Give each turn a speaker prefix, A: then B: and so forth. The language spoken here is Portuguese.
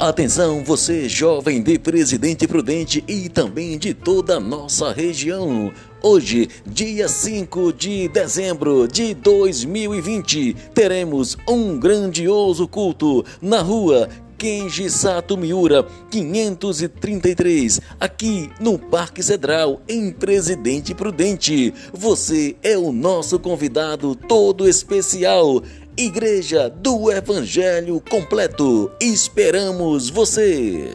A: Atenção, você jovem de Presidente Prudente e também de toda a nossa região. Hoje, dia 5 de dezembro de 2020, teremos um grandioso culto na rua Kenji Sato Miura, 533, aqui no Parque Cedral, em Presidente Prudente. Você é o nosso convidado todo especial. Igreja do Evangelho Completo. Esperamos você!